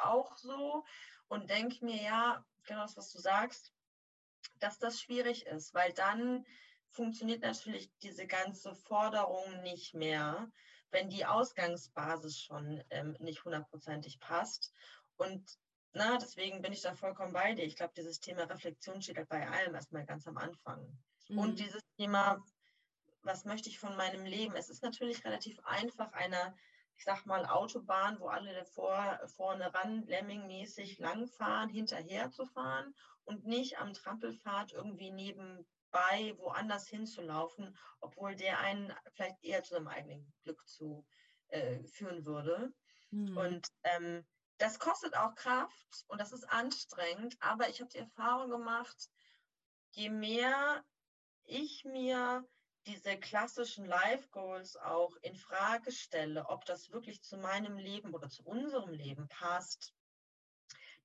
auch so und denke mir, ja, genau das, was du sagst, dass das schwierig ist, weil dann funktioniert natürlich diese ganze Forderung nicht mehr, wenn die Ausgangsbasis schon ähm, nicht hundertprozentig passt. Und na, deswegen bin ich da vollkommen bei dir. Ich glaube, dieses Thema Reflexion steht halt bei allem erstmal ganz am Anfang. Mhm. Und dieses Thema, was möchte ich von meinem Leben? Es ist natürlich relativ einfach, einer, ich sag mal, Autobahn, wo alle davor, vorne ran lemmingmäßig langfahren, hinterher zu fahren und nicht am Trampelpfad irgendwie nebenbei woanders hinzulaufen, obwohl der einen vielleicht eher zu seinem eigenen Glück zu äh, führen würde. Mhm. Und ähm, das kostet auch Kraft und das ist anstrengend, aber ich habe die Erfahrung gemacht, je mehr ich mir diese klassischen Life Goals auch in Frage stelle, ob das wirklich zu meinem Leben oder zu unserem Leben passt,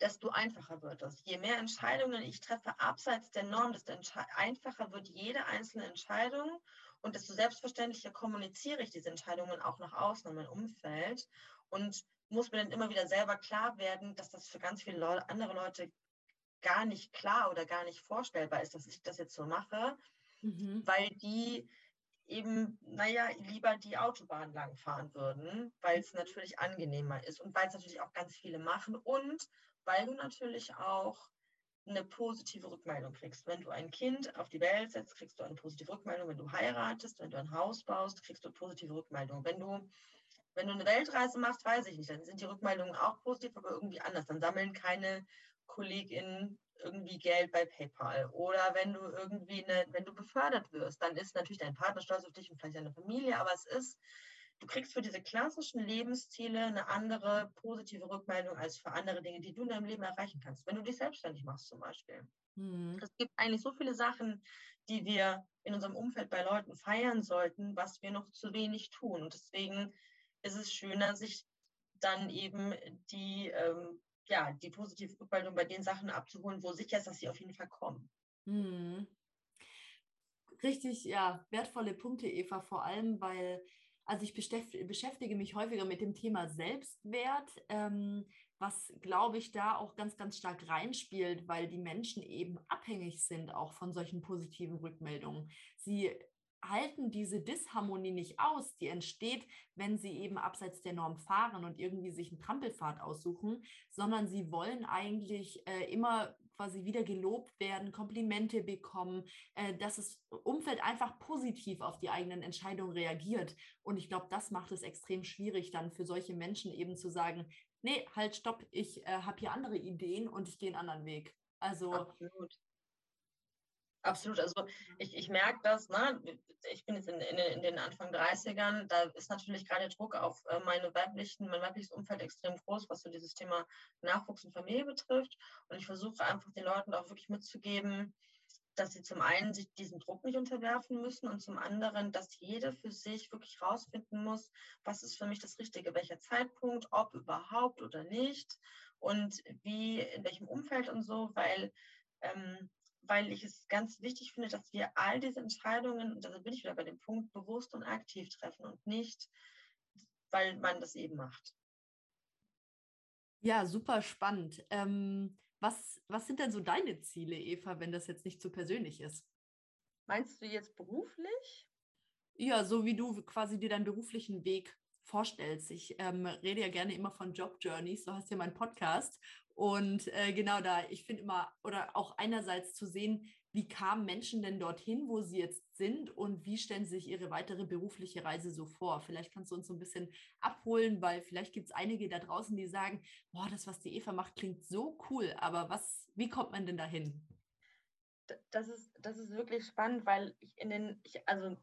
desto einfacher wird es. Je mehr Entscheidungen ich treffe abseits der Norm, desto einfacher wird jede einzelne Entscheidung und desto selbstverständlicher kommuniziere ich diese Entscheidungen auch nach außen in mein Umfeld. Und muss mir dann immer wieder selber klar werden, dass das für ganz viele Leute, andere Leute gar nicht klar oder gar nicht vorstellbar ist, dass ich das jetzt so mache, mhm. weil die eben, naja, lieber die Autobahn langfahren würden, weil es natürlich angenehmer ist und weil es natürlich auch ganz viele machen und weil du natürlich auch eine positive Rückmeldung kriegst. Wenn du ein Kind auf die Welt setzt, kriegst du eine positive Rückmeldung. Wenn du heiratest, wenn du ein Haus baust, kriegst du positive Rückmeldung. Wenn du, wenn du eine Weltreise machst, weiß ich nicht, dann sind die Rückmeldungen auch positiv, aber irgendwie anders. Dann sammeln keine KollegInnen irgendwie Geld bei PayPal. Oder wenn du irgendwie eine, wenn du befördert wirst, dann ist natürlich dein Partner stolz auf dich und vielleicht deine Familie, aber es ist, du kriegst für diese klassischen Lebensziele eine andere positive Rückmeldung als für andere Dinge, die du in deinem Leben erreichen kannst. Wenn du dich selbstständig machst zum Beispiel. Mhm. Es gibt eigentlich so viele Sachen, die wir in unserem Umfeld bei Leuten feiern sollten, was wir noch zu wenig tun. Und deswegen ist es schöner, sich dann eben die ähm, ja, die positive Rückmeldung bei den Sachen abzuholen, wo sicher ist, dass sie auf jeden Fall kommen. Hm. Richtig, ja, wertvolle Punkte, Eva, vor allem, weil, also ich beschäftige mich häufiger mit dem Thema Selbstwert, ähm, was, glaube ich, da auch ganz, ganz stark reinspielt, weil die Menschen eben abhängig sind auch von solchen positiven Rückmeldungen. Sie halten diese Disharmonie nicht aus, die entsteht, wenn sie eben abseits der Norm fahren und irgendwie sich einen Trampelpfad aussuchen, sondern sie wollen eigentlich äh, immer quasi wieder gelobt werden, Komplimente bekommen, äh, dass das Umfeld einfach positiv auf die eigenen Entscheidungen reagiert. Und ich glaube, das macht es extrem schwierig, dann für solche Menschen eben zu sagen, nee, halt, stopp, ich äh, habe hier andere Ideen und ich gehe einen anderen Weg. Also Absolut. Absolut. Also ich, ich merke das, ne? ich bin jetzt in, in, in, den Anfang 30ern, da ist natürlich gerade Druck auf äh, meine weiblichen, mein weibliches Umfeld extrem groß, was so dieses Thema Nachwuchs und Familie betrifft. Und ich versuche einfach den Leuten auch wirklich mitzugeben, dass sie zum einen sich diesem Druck nicht unterwerfen müssen und zum anderen, dass jede für sich wirklich rausfinden muss, was ist für mich das Richtige, welcher Zeitpunkt, ob überhaupt oder nicht und wie, in welchem Umfeld und so, weil ähm, weil ich es ganz wichtig finde, dass wir all diese Entscheidungen, und da bin ich wieder bei dem Punkt, bewusst und aktiv treffen und nicht, weil man das eben macht. Ja, super spannend. Ähm, was, was sind denn so deine Ziele, Eva, wenn das jetzt nicht zu so persönlich ist? Meinst du jetzt beruflich? Ja, so wie du quasi dir deinen beruflichen Weg vorstellst. Ich ähm, rede ja gerne immer von Job Journeys, so heißt ja mein Podcast. Und äh, genau da, ich finde immer, oder auch einerseits zu sehen, wie kamen Menschen denn dorthin, wo sie jetzt sind und wie stellen sie sich ihre weitere berufliche Reise so vor? Vielleicht kannst du uns so ein bisschen abholen, weil vielleicht gibt es einige da draußen, die sagen, boah, das, was die Eva macht, klingt so cool, aber was, wie kommt man denn dahin? Das ist, das ist wirklich spannend, weil ich in den, ich, also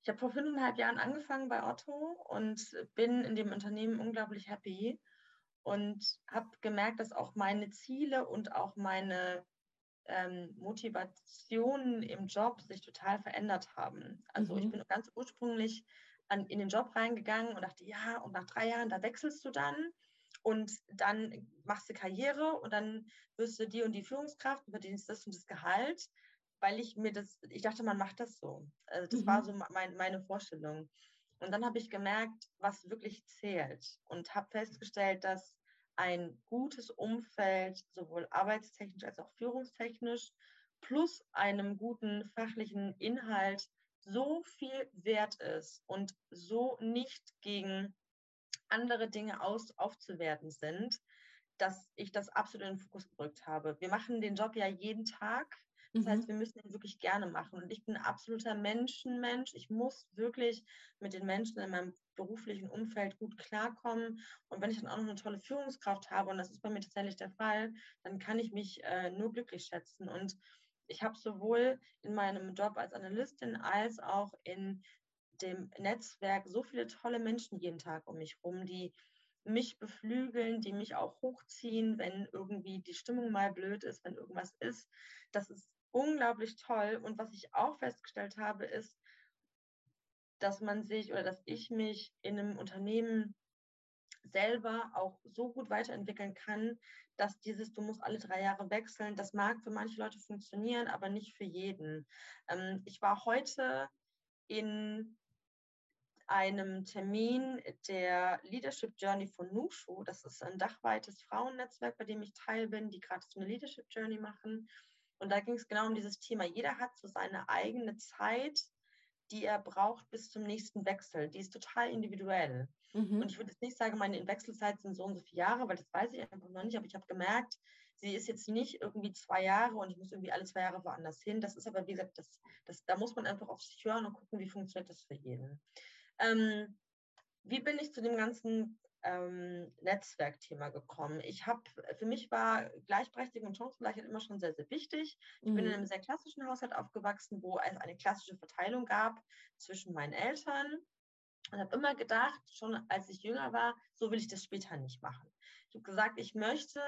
ich habe vor fünfeinhalb Jahren angefangen bei Otto und bin in dem Unternehmen unglaublich happy und habe gemerkt, dass auch meine Ziele und auch meine ähm, Motivationen im Job sich total verändert haben. Also mhm. ich bin ganz ursprünglich an, in den Job reingegangen und dachte, ja, und nach drei Jahren, da wechselst du dann und dann machst du Karriere und dann wirst du die und die Führungskraft, verdienst das und das Gehalt, weil ich mir das, ich dachte, man macht das so. Also das mhm. war so mein, meine Vorstellung. Und dann habe ich gemerkt, was wirklich zählt und habe festgestellt, dass ein gutes Umfeld, sowohl arbeitstechnisch als auch führungstechnisch, plus einem guten fachlichen Inhalt so viel wert ist und so nicht gegen andere Dinge aus, aufzuwerten sind, dass ich das absolut in den Fokus gerückt habe. Wir machen den Job ja jeden Tag das mhm. heißt, wir müssen ihn wirklich gerne machen. Und ich bin ein absoluter Menschenmensch. Ich muss wirklich mit den Menschen in meinem beruflichen Umfeld gut klarkommen. Und wenn ich dann auch noch eine tolle Führungskraft habe, und das ist bei mir tatsächlich der Fall, dann kann ich mich äh, nur glücklich schätzen. Und ich habe sowohl in meinem Job als Analystin als auch in dem Netzwerk so viele tolle Menschen jeden Tag um mich herum, die mich beflügeln, die mich auch hochziehen, wenn irgendwie die Stimmung mal blöd ist, wenn irgendwas ist. Das ist unglaublich toll. Und was ich auch festgestellt habe, ist, dass man sich oder dass ich mich in einem Unternehmen selber auch so gut weiterentwickeln kann, dass dieses, du musst alle drei Jahre wechseln, das mag für manche Leute funktionieren, aber nicht für jeden. Ähm, ich war heute in einem Termin der Leadership Journey von Nushu. Das ist ein dachweites Frauennetzwerk, bei dem ich teil bin, die gerade so eine Leadership Journey machen. Und da ging es genau um dieses Thema. Jeder hat so seine eigene Zeit, die er braucht bis zum nächsten Wechsel. Die ist total individuell. Mhm. Und ich würde jetzt nicht sagen, meine Wechselzeit sind so und so viele Jahre, weil das weiß ich einfach noch nicht. Aber ich habe gemerkt, sie ist jetzt nicht irgendwie zwei Jahre und ich muss irgendwie alle zwei Jahre woanders hin. Das ist aber, wie gesagt, das, das, da muss man einfach auf sich hören und gucken, wie funktioniert das für jeden. Ähm, wie bin ich zu dem ganzen ähm, Netzwerkthema gekommen? Ich habe, für mich war Gleichberechtigung und Chancengleichheit immer schon sehr, sehr wichtig. Ich mhm. bin in mhm. einem sehr klassischen Haushalt aufgewachsen, wo es eine klassische Verteilung gab zwischen meinen Eltern. Und habe immer gedacht, schon als ich jünger war, so will ich das später nicht machen. Ich habe gesagt, ich möchte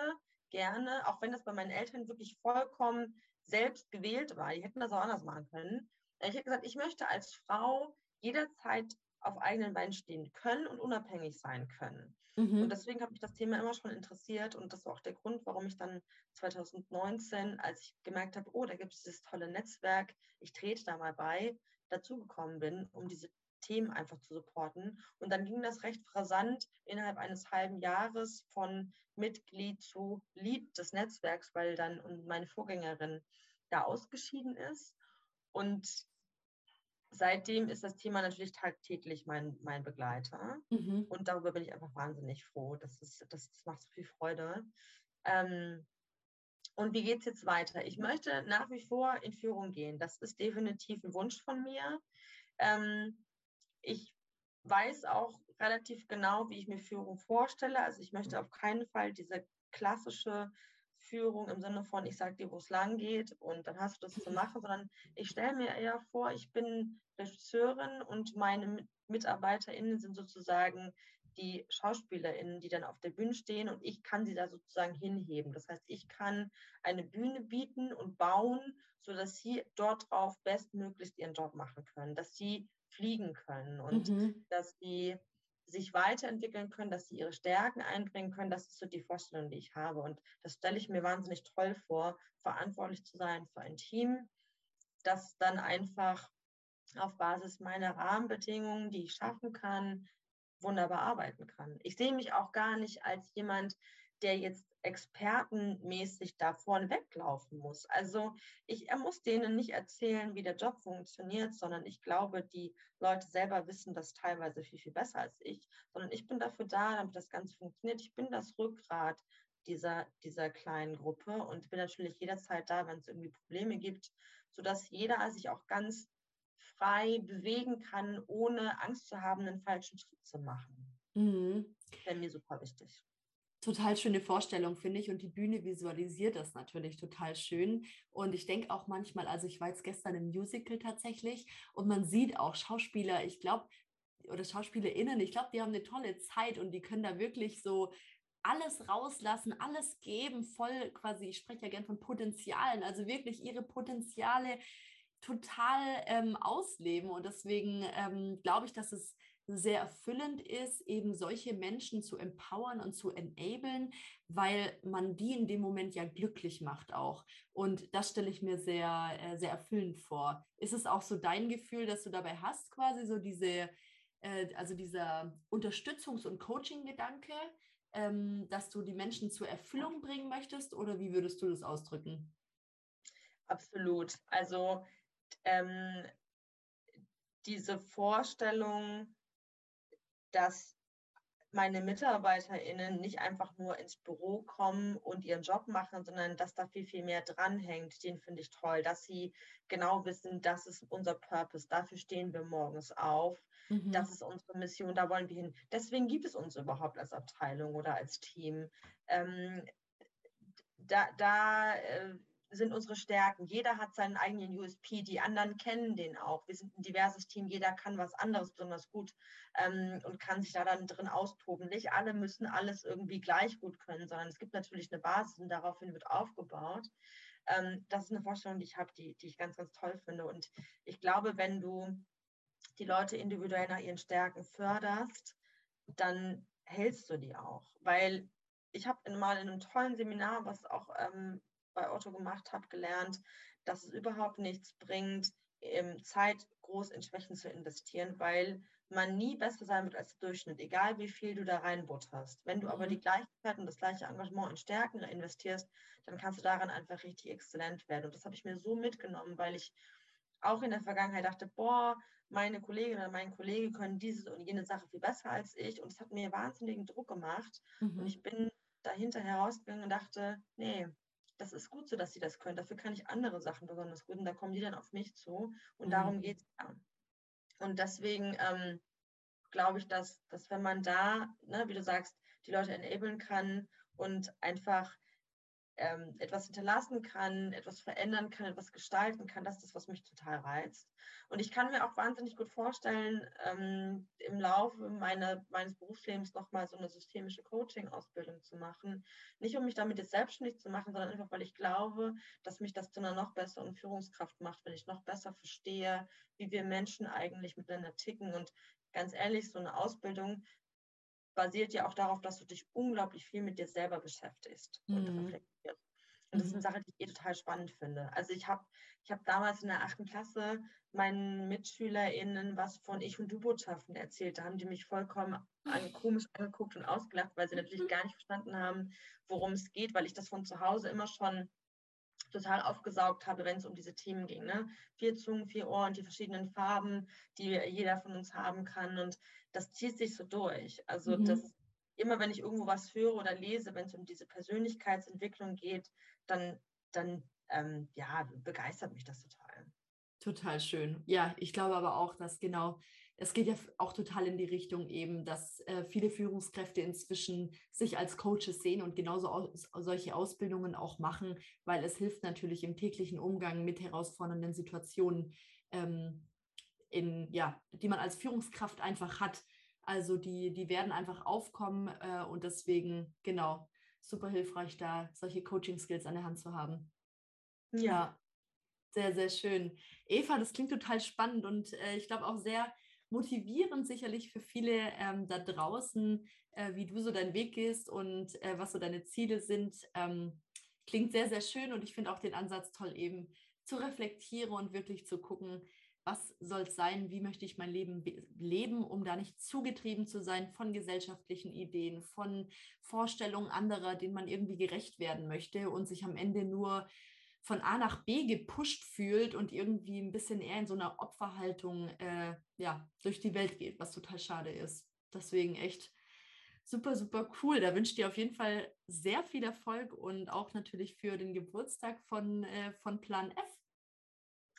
gerne, auch wenn das bei meinen Eltern wirklich vollkommen selbst gewählt war, die hätten das auch anders machen können. Ich habe gesagt, ich möchte als Frau jederzeit auf eigenen Beinen stehen können und unabhängig sein können. Mhm. Und deswegen hat mich das Thema immer schon interessiert und das war auch der Grund, warum ich dann 2019, als ich gemerkt habe, oh, da gibt es dieses tolle Netzwerk, ich trete da mal bei, dazugekommen bin, um diese Themen einfach zu supporten. Und dann ging das recht rasant innerhalb eines halben Jahres von Mitglied zu Lead des Netzwerks, weil dann meine Vorgängerin da ausgeschieden ist. Und seitdem ist das Thema natürlich tagtäglich mein, mein Begleiter. Mhm. Und darüber bin ich einfach wahnsinnig froh. Das, ist, das, das macht so viel Freude. Ähm, und wie geht es jetzt weiter? Ich möchte nach wie vor in Führung gehen. Das ist definitiv ein Wunsch von mir. Ähm, ich weiß auch relativ genau, wie ich mir Führung vorstelle. Also ich möchte auf keinen Fall diese klassische Führung im Sinne von, ich sage dir, wo es lang geht und dann hast du das zu machen, sondern ich stelle mir eher vor, ich bin Regisseurin und meine MitarbeiterInnen sind sozusagen die SchauspielerInnen, die dann auf der Bühne stehen und ich kann sie da sozusagen hinheben. Das heißt, ich kann eine Bühne bieten und bauen, sodass sie dort drauf bestmöglichst ihren Job machen können, dass sie fliegen können und mhm. dass sie sich weiterentwickeln können, dass sie ihre Stärken einbringen können. Das ist so die Vorstellung, die ich habe. Und das stelle ich mir wahnsinnig toll vor, verantwortlich zu sein für ein Team, das dann einfach auf Basis meiner Rahmenbedingungen, die ich schaffen kann, wunderbar arbeiten kann. Ich sehe mich auch gar nicht als jemand, der jetzt expertenmäßig da vorne weglaufen muss. Also ich, er muss denen nicht erzählen, wie der Job funktioniert, sondern ich glaube, die Leute selber wissen das teilweise viel, viel besser als ich, sondern ich bin dafür da, damit das Ganze funktioniert. Ich bin das Rückgrat dieser, dieser kleinen Gruppe und bin natürlich jederzeit da, wenn es irgendwie Probleme gibt, sodass jeder sich auch ganz frei bewegen kann, ohne Angst zu haben, einen falschen Schritt zu machen. Mhm. Das wäre mir super wichtig total schöne Vorstellung, finde ich. Und die Bühne visualisiert das natürlich total schön. Und ich denke auch manchmal, also ich war jetzt gestern im Musical tatsächlich und man sieht auch Schauspieler, ich glaube, oder SchauspielerInnen, ich glaube, die haben eine tolle Zeit und die können da wirklich so alles rauslassen, alles geben, voll quasi, ich spreche ja gern von Potenzialen, also wirklich ihre Potenziale total ähm, ausleben. Und deswegen ähm, glaube ich, dass es sehr erfüllend ist, eben solche Menschen zu empowern und zu enablen, weil man die in dem Moment ja glücklich macht auch. Und das stelle ich mir sehr, äh, sehr erfüllend vor. Ist es auch so dein Gefühl, dass du dabei hast, quasi so diese, äh, also dieser Unterstützungs- und Coaching-Gedanke, ähm, dass du die Menschen zur Erfüllung bringen möchtest oder wie würdest du das ausdrücken? Absolut. Also ähm, diese Vorstellung, dass meine MitarbeiterInnen nicht einfach nur ins Büro kommen und ihren Job machen, sondern dass da viel, viel mehr dranhängt. Den finde ich toll, dass sie genau wissen, das ist unser Purpose, dafür stehen wir morgens auf, mhm. das ist unsere Mission, da wollen wir hin. Deswegen gibt es uns überhaupt als Abteilung oder als Team. Ähm, da da äh, sind unsere Stärken. Jeder hat seinen eigenen USP, die anderen kennen den auch. Wir sind ein diverses Team, jeder kann was anderes besonders gut ähm, und kann sich da dann drin austoben. Nicht alle müssen alles irgendwie gleich gut können, sondern es gibt natürlich eine Basis und daraufhin wird aufgebaut. Ähm, das ist eine Vorstellung, die ich habe, die, die ich ganz, ganz toll finde. Und ich glaube, wenn du die Leute individuell nach ihren Stärken förderst, dann hältst du die auch. Weil ich habe mal in einem tollen Seminar, was auch ähm, bei Otto gemacht habe, gelernt, dass es überhaupt nichts bringt, Zeit groß in Schwächen zu investieren, weil man nie besser sein wird als der Durchschnitt, egal wie viel du da reinbutterst. Wenn du aber die mhm. gleiche Zeit und das gleiche Engagement in Stärken investierst, dann kannst du daran einfach richtig exzellent werden. Und das habe ich mir so mitgenommen, weil ich auch in der Vergangenheit dachte, boah, meine Kollegin oder mein Kollege können diese und jene Sache viel besser als ich. Und es hat mir wahnsinnigen Druck gemacht. Mhm. Und ich bin dahinter herausgegangen und dachte, nee, das ist gut so, dass sie das können. Dafür kann ich andere Sachen besonders gut. Und da kommen die dann auf mich zu. Und mhm. darum geht es ja. Und deswegen ähm, glaube ich, dass, dass wenn man da, ne, wie du sagst, die Leute enablen kann und einfach ähm, etwas hinterlassen kann, etwas verändern kann, etwas gestalten kann, das ist das, was mich total reizt. Und ich kann mir auch wahnsinnig gut vorstellen, ähm, im Laufe meiner, meines Berufslebens nochmal so eine systemische Coaching-Ausbildung zu machen. Nicht um mich damit jetzt selbstständig zu machen, sondern einfach, weil ich glaube, dass mich das zu einer noch besseren Führungskraft macht, wenn ich noch besser verstehe, wie wir Menschen eigentlich miteinander ticken. Und ganz ehrlich, so eine Ausbildung basiert ja auch darauf, dass du dich unglaublich viel mit dir selber beschäftigst mhm. und reflektierst. Und das ist eine mhm. Sache, die ich eh total spannend finde. Also ich habe ich hab damals in der achten Klasse meinen MitschülerInnen was von Ich- und Du-Botschaften erzählt. Da haben die mich vollkommen an, komisch angeguckt und ausgelacht, weil sie natürlich gar nicht verstanden haben, worum es geht, weil ich das von zu Hause immer schon total aufgesaugt habe, wenn es um diese Themen ging. Ne? Vier Zungen, vier Ohren, die verschiedenen Farben, die jeder von uns haben kann. Und das zieht sich so durch. Also mhm. das immer, wenn ich irgendwo was höre oder lese, wenn es um diese Persönlichkeitsentwicklung geht, dann, dann ähm, ja, begeistert mich das total. Total schön. Ja, ich glaube aber auch, dass genau es geht ja auch total in die Richtung eben, dass äh, viele Führungskräfte inzwischen sich als Coaches sehen und genauso aus, solche Ausbildungen auch machen, weil es hilft natürlich im täglichen Umgang mit herausfordernden Situationen, ähm, in, ja, die man als Führungskraft einfach hat. Also die, die werden einfach aufkommen äh, und deswegen, genau, super hilfreich, da solche Coaching-Skills an der Hand zu haben. Ja. ja. Sehr, sehr schön. Eva, das klingt total spannend und äh, ich glaube auch sehr motivierend sicherlich für viele ähm, da draußen, äh, wie du so deinen Weg gehst und äh, was so deine Ziele sind. Ähm, klingt sehr, sehr schön und ich finde auch den Ansatz toll, eben zu reflektieren und wirklich zu gucken, was soll es sein, wie möchte ich mein Leben leben, um da nicht zugetrieben zu sein von gesellschaftlichen Ideen, von Vorstellungen anderer, denen man irgendwie gerecht werden möchte und sich am Ende nur von A nach B gepusht fühlt und irgendwie ein bisschen eher in so einer Opferhaltung äh, ja, durch die Welt geht, was total schade ist. Deswegen echt super, super cool. Da wünsche ich dir auf jeden Fall sehr viel Erfolg und auch natürlich für den Geburtstag von, äh, von Plan F.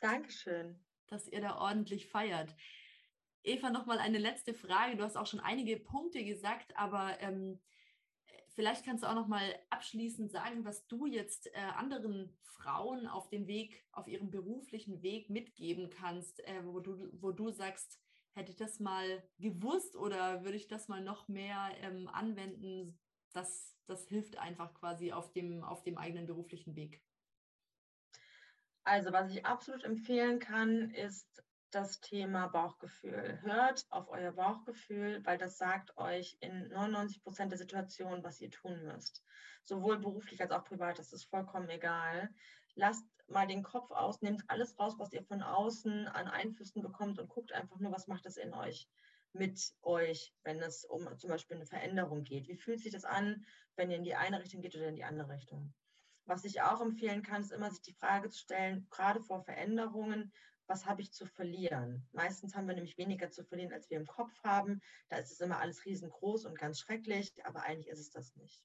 Dankeschön. Dass ihr da ordentlich feiert. Eva, nochmal eine letzte Frage. Du hast auch schon einige Punkte gesagt, aber ähm, Vielleicht kannst du auch noch mal abschließend sagen, was du jetzt äh, anderen Frauen auf dem Weg, auf ihrem beruflichen Weg mitgeben kannst, äh, wo, du, wo du sagst, hätte ich das mal gewusst oder würde ich das mal noch mehr ähm, anwenden? Das, das hilft einfach quasi auf dem, auf dem eigenen beruflichen Weg. Also was ich absolut empfehlen kann, ist das Thema Bauchgefühl. Hört auf euer Bauchgefühl, weil das sagt euch in 99 Prozent der Situationen, was ihr tun müsst. Sowohl beruflich als auch privat, das ist vollkommen egal. Lasst mal den Kopf aus, nehmt alles raus, was ihr von außen an Einflüssen bekommt und guckt einfach nur, was macht es in euch, mit euch, wenn es um zum Beispiel eine Veränderung geht. Wie fühlt sich das an, wenn ihr in die eine Richtung geht oder in die andere Richtung? Was ich auch empfehlen kann, ist immer sich die Frage zu stellen, gerade vor Veränderungen, was habe ich zu verlieren? Meistens haben wir nämlich weniger zu verlieren, als wir im Kopf haben. Da ist es immer alles riesengroß und ganz schrecklich, aber eigentlich ist es das nicht.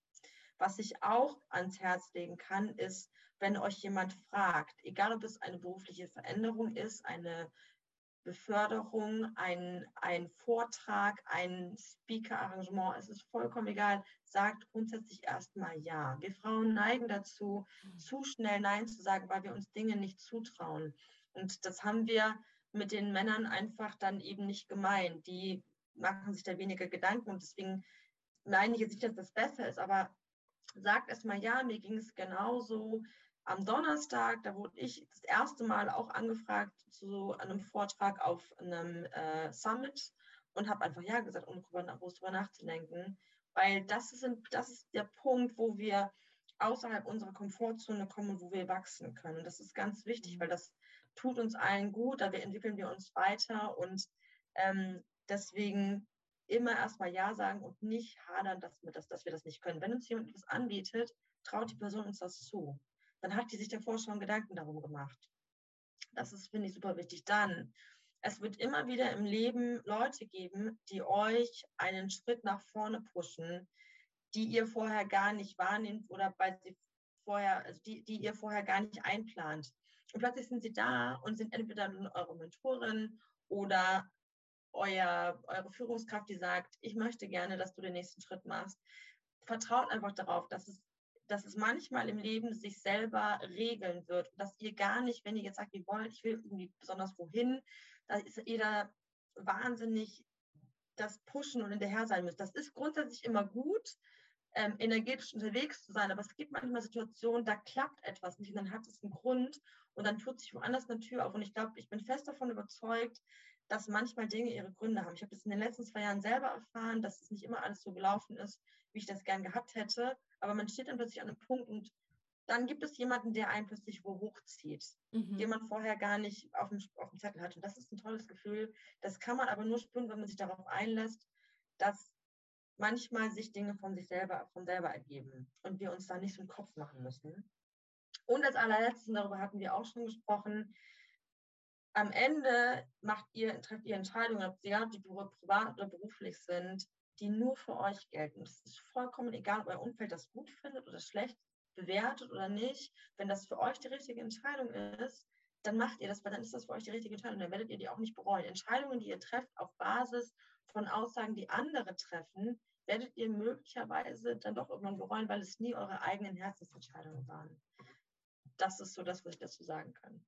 Was ich auch ans Herz legen kann, ist, wenn euch jemand fragt, egal ob es eine berufliche Veränderung ist, eine Beförderung, ein, ein Vortrag, ein Speaker-Arrangement, es ist vollkommen egal, sagt grundsätzlich erstmal Ja. Wir Frauen neigen dazu, zu schnell Nein zu sagen, weil wir uns Dinge nicht zutrauen. Und das haben wir mit den Männern einfach dann eben nicht gemeint. Die machen sich da weniger Gedanken und deswegen meine ich jetzt nicht, dass das besser ist, aber sagt erstmal, ja, mir ging es genauso. Am Donnerstag, da wurde ich das erste Mal auch angefragt zu einem Vortrag auf einem äh, Summit und habe einfach ja gesagt, ohne groß drüber nachzudenken, weil das ist, das ist der Punkt, wo wir außerhalb unserer Komfortzone kommen und wo wir wachsen können. Und das ist ganz wichtig, weil das tut uns allen gut, da entwickeln wir uns weiter und ähm, Deswegen immer erstmal Ja sagen und nicht hadern, dass wir das, dass wir das nicht können. Wenn uns jemand etwas anbietet, traut die Person uns das zu. Dann hat die sich davor schon Gedanken darum gemacht. Das ist, finde ich, super wichtig. Dann, es wird immer wieder im Leben Leute geben, die euch einen Schritt nach vorne pushen, die ihr vorher gar nicht wahrnehmt oder bei sie vorher, also die, die ihr vorher gar nicht einplant. Und plötzlich sind sie da und sind entweder eure Mentorin oder euer, eure Führungskraft, die sagt, ich möchte gerne, dass du den nächsten Schritt machst. Vertraut einfach darauf, dass es, dass es manchmal im Leben sich selber regeln wird. Dass ihr gar nicht, wenn ihr jetzt sagt, ihr wollt, ich will irgendwie besonders wohin, da ist ihr da wahnsinnig das pushen und hinterher sein müsst. Das ist grundsätzlich immer gut, ähm, energetisch unterwegs zu sein, aber es gibt manchmal Situationen, da klappt etwas nicht und dann hat es einen Grund und dann tut sich woanders eine Tür auf. Und ich glaube, ich bin fest davon überzeugt, dass manchmal Dinge ihre Gründe haben. Ich habe das in den letzten zwei Jahren selber erfahren, dass es nicht immer alles so gelaufen ist, wie ich das gern gehabt hätte. Aber man steht dann plötzlich an einem Punkt und dann gibt es jemanden, der einen plötzlich wo hochzieht, mhm. den man vorher gar nicht auf dem, auf dem Zettel hatte. Und das ist ein tolles Gefühl. Das kann man aber nur spüren, wenn man sich darauf einlässt, dass manchmal sich Dinge von sich selber, von selber ergeben und wir uns da nicht so einen Kopf machen müssen. Und als allerletztes, darüber hatten wir auch schon gesprochen, am Ende macht ihr, trefft ihr Entscheidungen, egal ob die privat oder beruflich sind, die nur für euch gelten. Es ist vollkommen egal, ob euer Umfeld das gut findet oder schlecht bewertet oder nicht. Wenn das für euch die richtige Entscheidung ist, dann macht ihr das, weil dann ist das für euch die richtige Entscheidung. Dann werdet ihr die auch nicht bereuen. Entscheidungen, die ihr trefft auf Basis von Aussagen, die andere treffen, werdet ihr möglicherweise dann doch irgendwann bereuen, weil es nie eure eigenen Herzensentscheidungen waren. Das ist so das, was ich dazu sagen kann.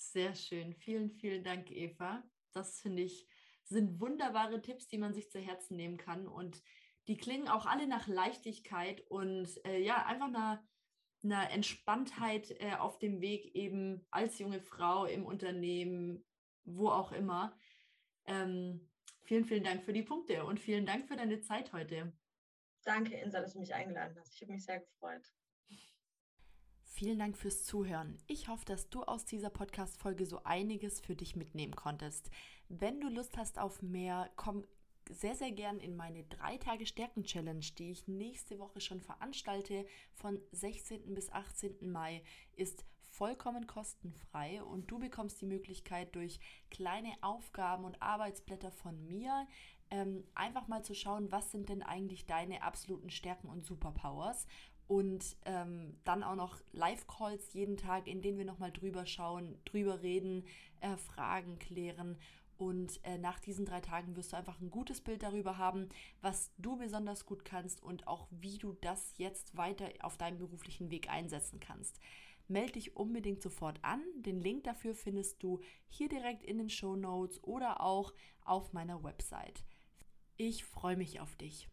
Sehr schön. Vielen, vielen Dank, Eva. Das finde ich, sind wunderbare Tipps, die man sich zu Herzen nehmen kann. Und die klingen auch alle nach Leichtigkeit und äh, ja, einfach einer, einer Entspanntheit äh, auf dem Weg, eben als junge Frau im Unternehmen, wo auch immer. Ähm, vielen, vielen Dank für die Punkte und vielen Dank für deine Zeit heute. Danke, Insa, dass du mich eingeladen hast. Ich habe mich sehr gefreut. Vielen Dank fürs Zuhören. Ich hoffe, dass du aus dieser Podcast-Folge so einiges für dich mitnehmen konntest. Wenn du Lust hast auf mehr, komm sehr, sehr gern in meine 3 Tage Stärken-Challenge, die ich nächste Woche schon veranstalte. Von 16. bis 18. Mai ist vollkommen kostenfrei und du bekommst die Möglichkeit durch kleine Aufgaben und Arbeitsblätter von mir ähm, einfach mal zu schauen, was sind denn eigentlich deine absoluten Stärken und Superpowers und ähm, dann auch noch Live-Calls jeden Tag, in denen wir nochmal drüber schauen, drüber reden, äh, Fragen klären. Und äh, nach diesen drei Tagen wirst du einfach ein gutes Bild darüber haben, was du besonders gut kannst und auch wie du das jetzt weiter auf deinem beruflichen Weg einsetzen kannst. Melde dich unbedingt sofort an. Den Link dafür findest du hier direkt in den Show Notes oder auch auf meiner Website. Ich freue mich auf dich.